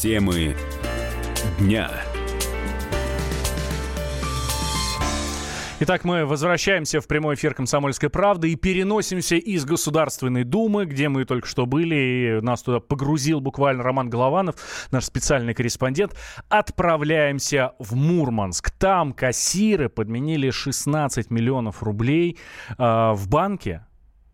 Темы дня. Итак, мы возвращаемся в прямой эфир «Комсомольской правды» и переносимся из Государственной Думы, где мы только что были, и нас туда погрузил буквально Роман Голованов, наш специальный корреспондент. Отправляемся в Мурманск. Там кассиры подменили 16 миллионов рублей э, в банке,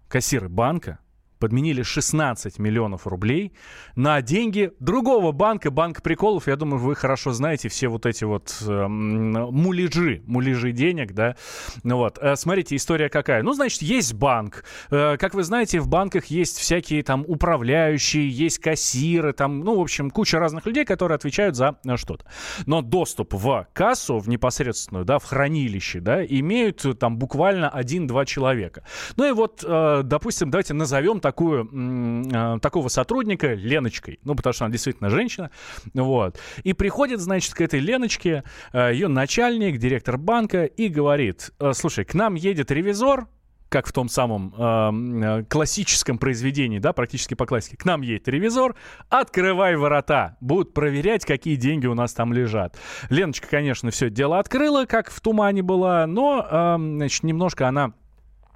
кассиры банка, подменили 16 миллионов рублей на деньги другого банка, банка приколов. Я думаю, вы хорошо знаете все вот эти вот э, муляжи, муляжи денег, да. Ну вот, э, смотрите, история какая. Ну, значит, есть банк. Э, как вы знаете, в банках есть всякие там управляющие, есть кассиры, там, ну, в общем, куча разных людей, которые отвечают за э, что-то. Но доступ в кассу, в непосредственную, да, в хранилище, да, имеют там буквально один-два человека. Ну и вот, э, допустим, давайте назовем такую, э, такого сотрудника Леночкой, ну, потому что она действительно женщина, вот. И приходит, значит, к этой Леночке э, ее начальник, директор банка, и говорит, «Э, слушай, к нам едет ревизор, как в том самом э, классическом произведении, да, практически по классике. К нам едет ревизор, открывай ворота, будут проверять, какие деньги у нас там лежат. Леночка, конечно, все дело открыла, как в тумане была, но, э, значит, немножко она а,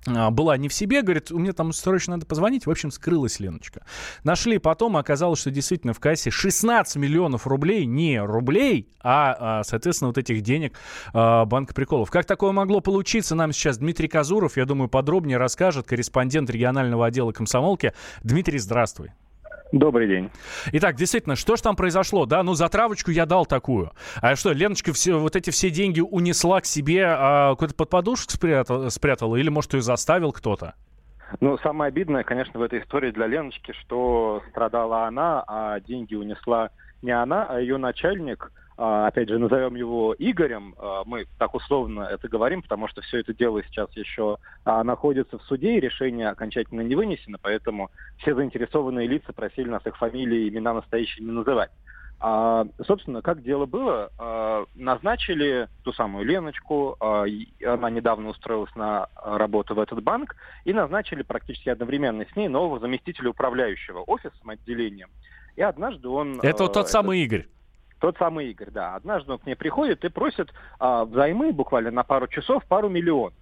была не в себе, говорит, у меня там срочно надо позвонить. В общем, скрылась Леночка. Нашли потом, оказалось, что действительно в кассе 16 миллионов рублей, не рублей, а, а соответственно, вот этих денег а, Банка Приколов. Как такое могло получиться, нам сейчас Дмитрий Казуров, я думаю, подробнее расскажет, корреспондент регионального отдела комсомолки. Дмитрий, здравствуй. Добрый день. Итак, действительно, что же там произошло? Да, ну за травочку я дал такую. А что, Леночка все, вот эти все деньги унесла к себе, а какой-то под подушку спрятала, спрятала или, может, ее заставил кто-то? Ну, самое обидное, конечно, в этой истории для Леночки, что страдала она, а деньги унесла не она, а ее начальник – опять же, назовем его Игорем, а, мы так условно это говорим, потому что все это дело сейчас еще а, находится в суде, и решение окончательно не вынесено, поэтому все заинтересованные лица просили нас их фамилии, имена настоящие не называть. А, собственно, как дело было, а, назначили ту самую Леночку, а, она недавно устроилась на работу в этот банк, и назначили практически одновременно с ней нового заместителя управляющего офисом, отделением. И однажды он... Это вот тот самый Игорь. Тот самый Игорь, да. Однажды он к ней приходит и просит а, взаймы буквально на пару часов пару миллионов.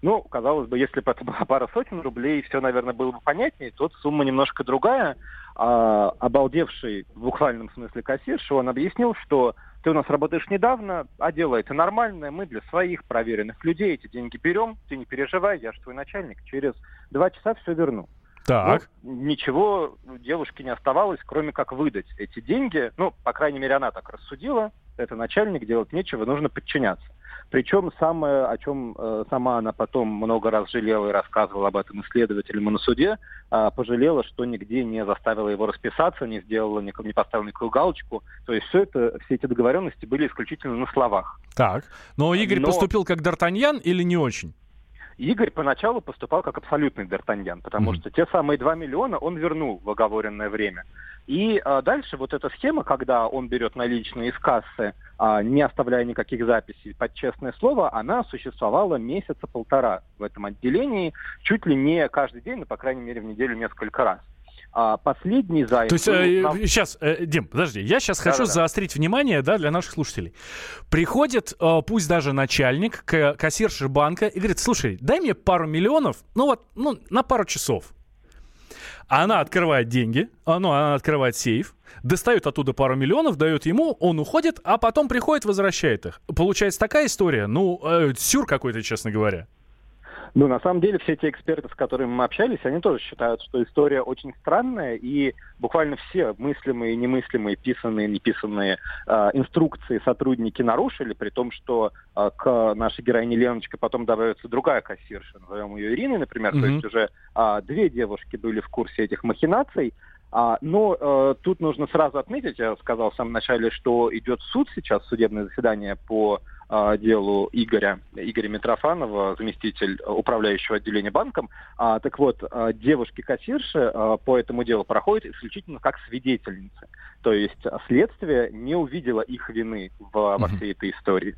Ну, казалось бы, если бы это была пара сотен рублей, все, наверное, было бы понятнее. Тут сумма немножко другая. А, обалдевший в буквальном смысле кассирша, он объяснил, что ты у нас работаешь недавно, а дело это нормальное, мы для своих проверенных людей эти деньги берем, ты не переживай, я же твой начальник, через два часа все верну. Так. Ну, ничего девушке не оставалось, кроме как выдать эти деньги. Ну, по крайней мере, она так рассудила. Это начальник, делать нечего, нужно подчиняться. Причем самое, о чем э, сама она потом много раз жалела и рассказывала об этом исследователям и на суде, э, пожалела, что нигде не заставила его расписаться, не сделала, не, не поставила никакую галочку. То есть все это, все эти договоренности были исключительно на словах. Так. Но Игорь Но... поступил как Д'Артаньян или не очень? Игорь поначалу поступал как абсолютный Д'Артаньян, потому mm-hmm. что те самые 2 миллиона он вернул в оговоренное время. И а, дальше вот эта схема, когда он берет наличные из кассы, а, не оставляя никаких записей под честное слово, она существовала месяца полтора в этом отделении, чуть ли не каждый день, но, по крайней мере, в неделю несколько раз. А последний займ... То есть, э, нам... сейчас, э, Дим, подожди, я сейчас да, хочу да, заострить внимание, да, для наших слушателей. Приходит, э, пусть даже начальник, к кассирше банка и говорит, слушай, дай мне пару миллионов, ну вот, ну, на пару часов. Она открывает деньги, а, ну, она открывает сейф, достает оттуда пару миллионов, дает ему, он уходит, а потом приходит, возвращает их. Получается такая история, ну, э, сюр какой-то, честно говоря. Ну, на самом деле, все те эксперты, с которыми мы общались, они тоже считают, что история очень странная, и буквально все мыслимые, немыслимые, писанные, неписанные э, инструкции сотрудники нарушили, при том, что э, к нашей героине Леночке потом добавится другая кассирша, назовем ее Ириной, например, mm-hmm. то есть уже э, две девушки были в курсе этих махинаций, а, но э, тут нужно сразу отметить, я сказал в самом начале, что идет суд сейчас, судебное заседание по делу Игоря, Игоря Митрофанова, заместитель управляющего отделения банком. А, так вот, э, девушки-кассирши э, по этому делу проходят исключительно как свидетельницы. То есть следствие не увидело их вины в, во всей этой истории.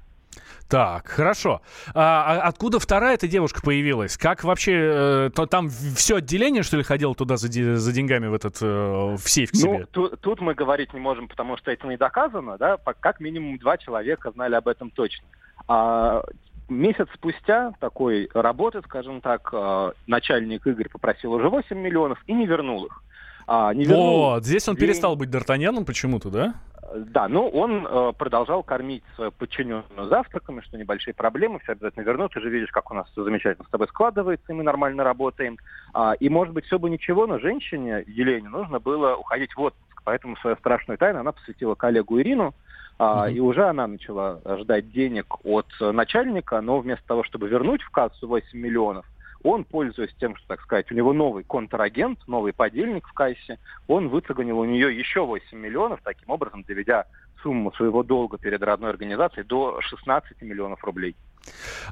Так, хорошо. А, а откуда вторая эта девушка появилась? Как вообще, э, то там все отделение, что ли, ходило туда за, за деньгами в этот, э, в сейф к ну, себе? Ну, тут, тут мы говорить не можем, потому что это не доказано, да, как минимум два человека знали об этом точно. А месяц спустя такой работы, скажем так, э, начальник Игорь попросил уже 8 миллионов и не вернул их. А, не вернул вот, здесь он день... перестал быть Д'Артаньяном почему-то, да? Да, но он э, продолжал кормить свою подчиненную завтраками, что небольшие проблемы, все обязательно вернут. Ты же видишь, как у нас все замечательно с тобой складывается, и мы нормально работаем. А, и, может быть, все бы ничего, но женщине, Елене, нужно было уходить в отпуск. Поэтому свою страшную тайну она посвятила коллегу Ирину, а, mm-hmm. И уже она начала ждать денег от начальника, но вместо того, чтобы вернуть в кассу 8 миллионов, он, пользуясь тем, что, так сказать, у него новый контрагент, новый подельник в кассе, он выцегонил у нее еще 8 миллионов, таким образом доведя сумму своего долга перед родной организацией до 16 миллионов рублей.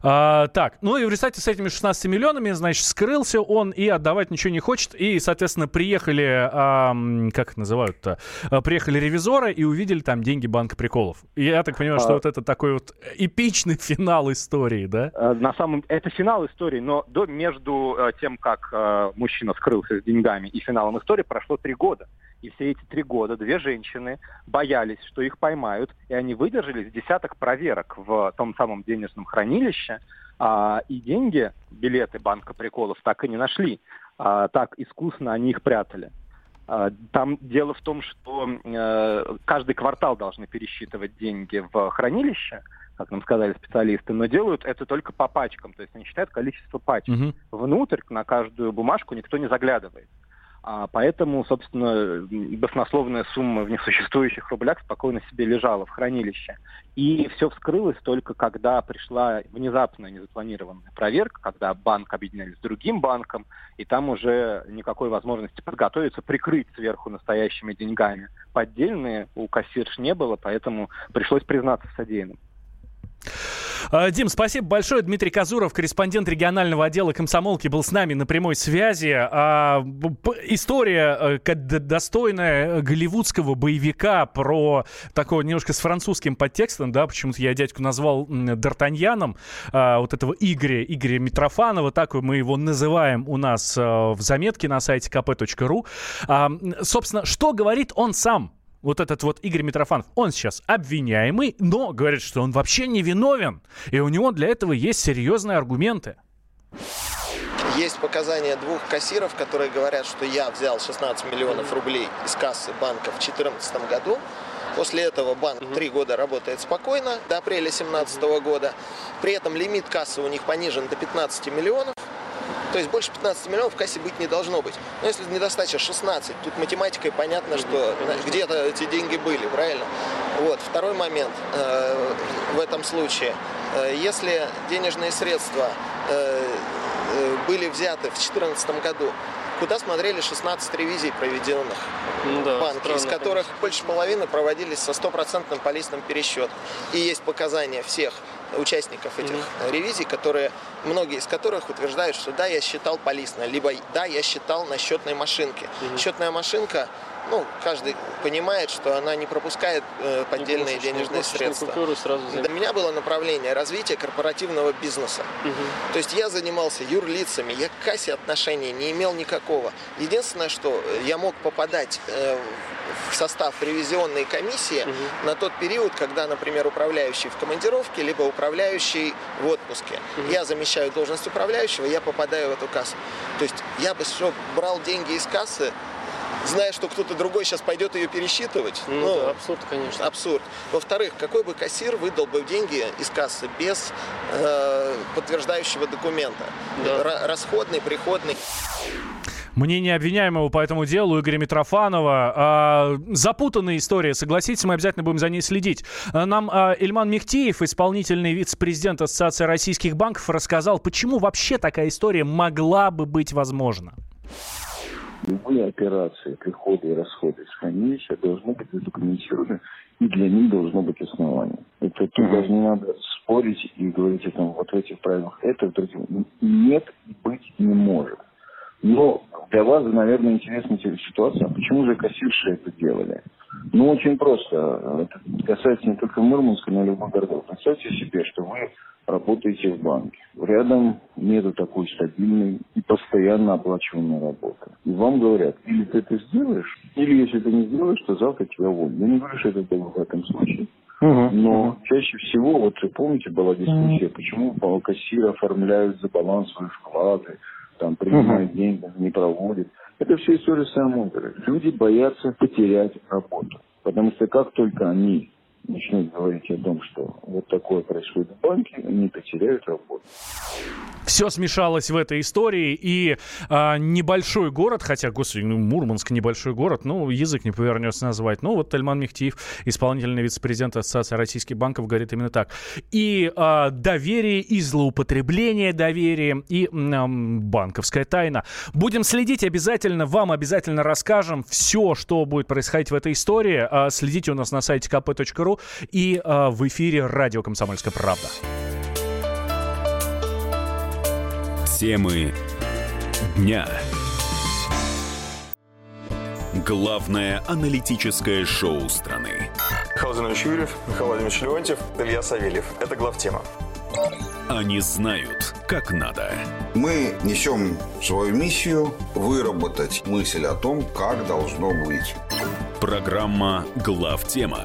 А, так, ну и в результате с этими 16 миллионами, значит, скрылся он и отдавать ничего не хочет. И, соответственно, приехали, а, как называют-то, а, приехали ревизоры и увидели там деньги банка приколов. И я так понимаю, что а... вот это такой вот эпичный финал истории, да? А, на самом это финал истории, но до, между а, тем, как а, мужчина скрылся с деньгами и финалом истории прошло три года. И все эти три года две женщины боялись, что их поймают, и они выдержали десяток проверок в том самом денежном хранилище, а, и деньги, билеты банка приколов так и не нашли. А, так искусно они их прятали. А, там дело в том, что э, каждый квартал должны пересчитывать деньги в хранилище, как нам сказали специалисты, но делают это только по пачкам, то есть они считают количество пачек. Угу. Внутрь на каждую бумажку никто не заглядывает. А поэтому, собственно, баснословная сумма в несуществующих рублях спокойно себе лежала в хранилище. И все вскрылось только когда пришла внезапная незапланированная проверка, когда банк объединялись с другим банком, и там уже никакой возможности подготовиться, прикрыть сверху настоящими деньгами. Поддельные у кассирш не было, поэтому пришлось признаться в содеянном. А, Дим, спасибо большое. Дмитрий Казуров, корреспондент регионального отдела комсомолки, был с нами на прямой связи. А, история э, достойная голливудского боевика про такого немножко с французским подтекстом, да, почему-то я дядьку назвал Д'Артаньяном, а, вот этого Игоря, Игоря Митрофанова, так мы его называем у нас э, в заметке на сайте kp.ru. Собственно, что говорит он сам вот этот вот Игорь Митрофанов, он сейчас обвиняемый, но говорит, что он вообще не виновен. И у него для этого есть серьезные аргументы. Есть показания двух кассиров, которые говорят, что я взял 16 миллионов рублей из кассы банка в 2014 году. После этого банк три года работает спокойно, до апреля 2017 года. При этом лимит кассы у них понижен до 15 миллионов. То есть больше 15 миллионов в кассе быть не должно быть. Но если недостача 16, тут математикой понятно, что где-то эти деньги были, правильно? Вот. Второй момент э, в этом случае. Э, если денежные средства э, э были взяты в 2014 году, куда смотрели 16 ревизий проведенных ну, да, в банке, странно, из которых конечно. больше половины проводились со стопроцентным полистным пересчетом. И есть показания всех участников этих mm-hmm. ревизий, которые, многие из которых утверждают, что да, я считал полистно, либо да, я считал на счетной машинке. Mm-hmm. Счетная машинка ну, каждый понимает, что она не пропускает э, поддельные не денежные средства. Сразу Для меня было направление развития корпоративного бизнеса. Угу. То есть я занимался юрлицами, я к кассе отношения не имел никакого. Единственное, что я мог попадать э, в состав ревизионной комиссии угу. на тот период, когда, например, управляющий в командировке, либо управляющий в отпуске. Угу. Я замещаю должность управляющего, я попадаю в эту кассу. То есть я бы что, брал деньги из кассы, зная, что кто-то другой сейчас пойдет ее пересчитывать. Ну, ну да, абсурд, конечно. Абсурд. Во-вторых, какой бы кассир выдал бы деньги из кассы без э, подтверждающего документа? Да. расходный, приходный. Мнение обвиняемого по этому делу Игоря Митрофанова. А, запутанная история, согласитесь, мы обязательно будем за ней следить. А, нам а, Ильман Мехтиев, исполнительный вице-президент Ассоциации российских банков, рассказал, почему вообще такая история могла бы быть возможна. Любые операции, приходы и расходы из хранилища должны быть задокументированы, и для них должно быть основание. Это тут даже не надо спорить и говорить о том, вот в этих правилах это, в других. Нет, быть не может. Но для вас, наверное, интересная ситуация, а почему же кассирши это делали? Ну, очень просто. Это касается не только Мурманска, но и любых городов. Представьте себе, что вы работаете в банке. Рядом нету такой стабильной и постоянно оплачиваемой работы. И вам говорят, или ты это сделаешь, или если ты не сделаешь, то завтра тебя уволят. Я не говорю, что это было в этом случае. Uh-huh. Но чаще всего, вот вы помните, была дискуссия, uh-huh. почему кассиры оформляют за баланс свои вклады, там принимают uh-huh. деньги, не проводят. Это все история самого. Люди боятся потерять работу. Потому что как только они начнут говорить о том, что вот такое происходит в банке, они потеряют работу. Все смешалось в этой истории, и а, небольшой город, хотя, господи, ну, Мурманск небольшой город, ну, язык не повернется назвать, ну, вот Тельман Мехтиев, исполнительный вице-президент Ассоциации российских банков, говорит именно так. И а, доверие, и злоупотребление доверия, и а, банковская тайна. Будем следить обязательно, вам обязательно расскажем все, что будет происходить в этой истории. А, следите у нас на сайте kp.ru и а, в эфире радио «Комсомольская правда». Темы дня. Главное аналитическое шоу страны. Михаил Зинович Юрьев, Михаил Владимирович Леонтьев, Илья Савельев. Это главтема. Они знают, как надо. Мы несем свою миссию выработать мысль о том, как должно быть. Программа «Главтема»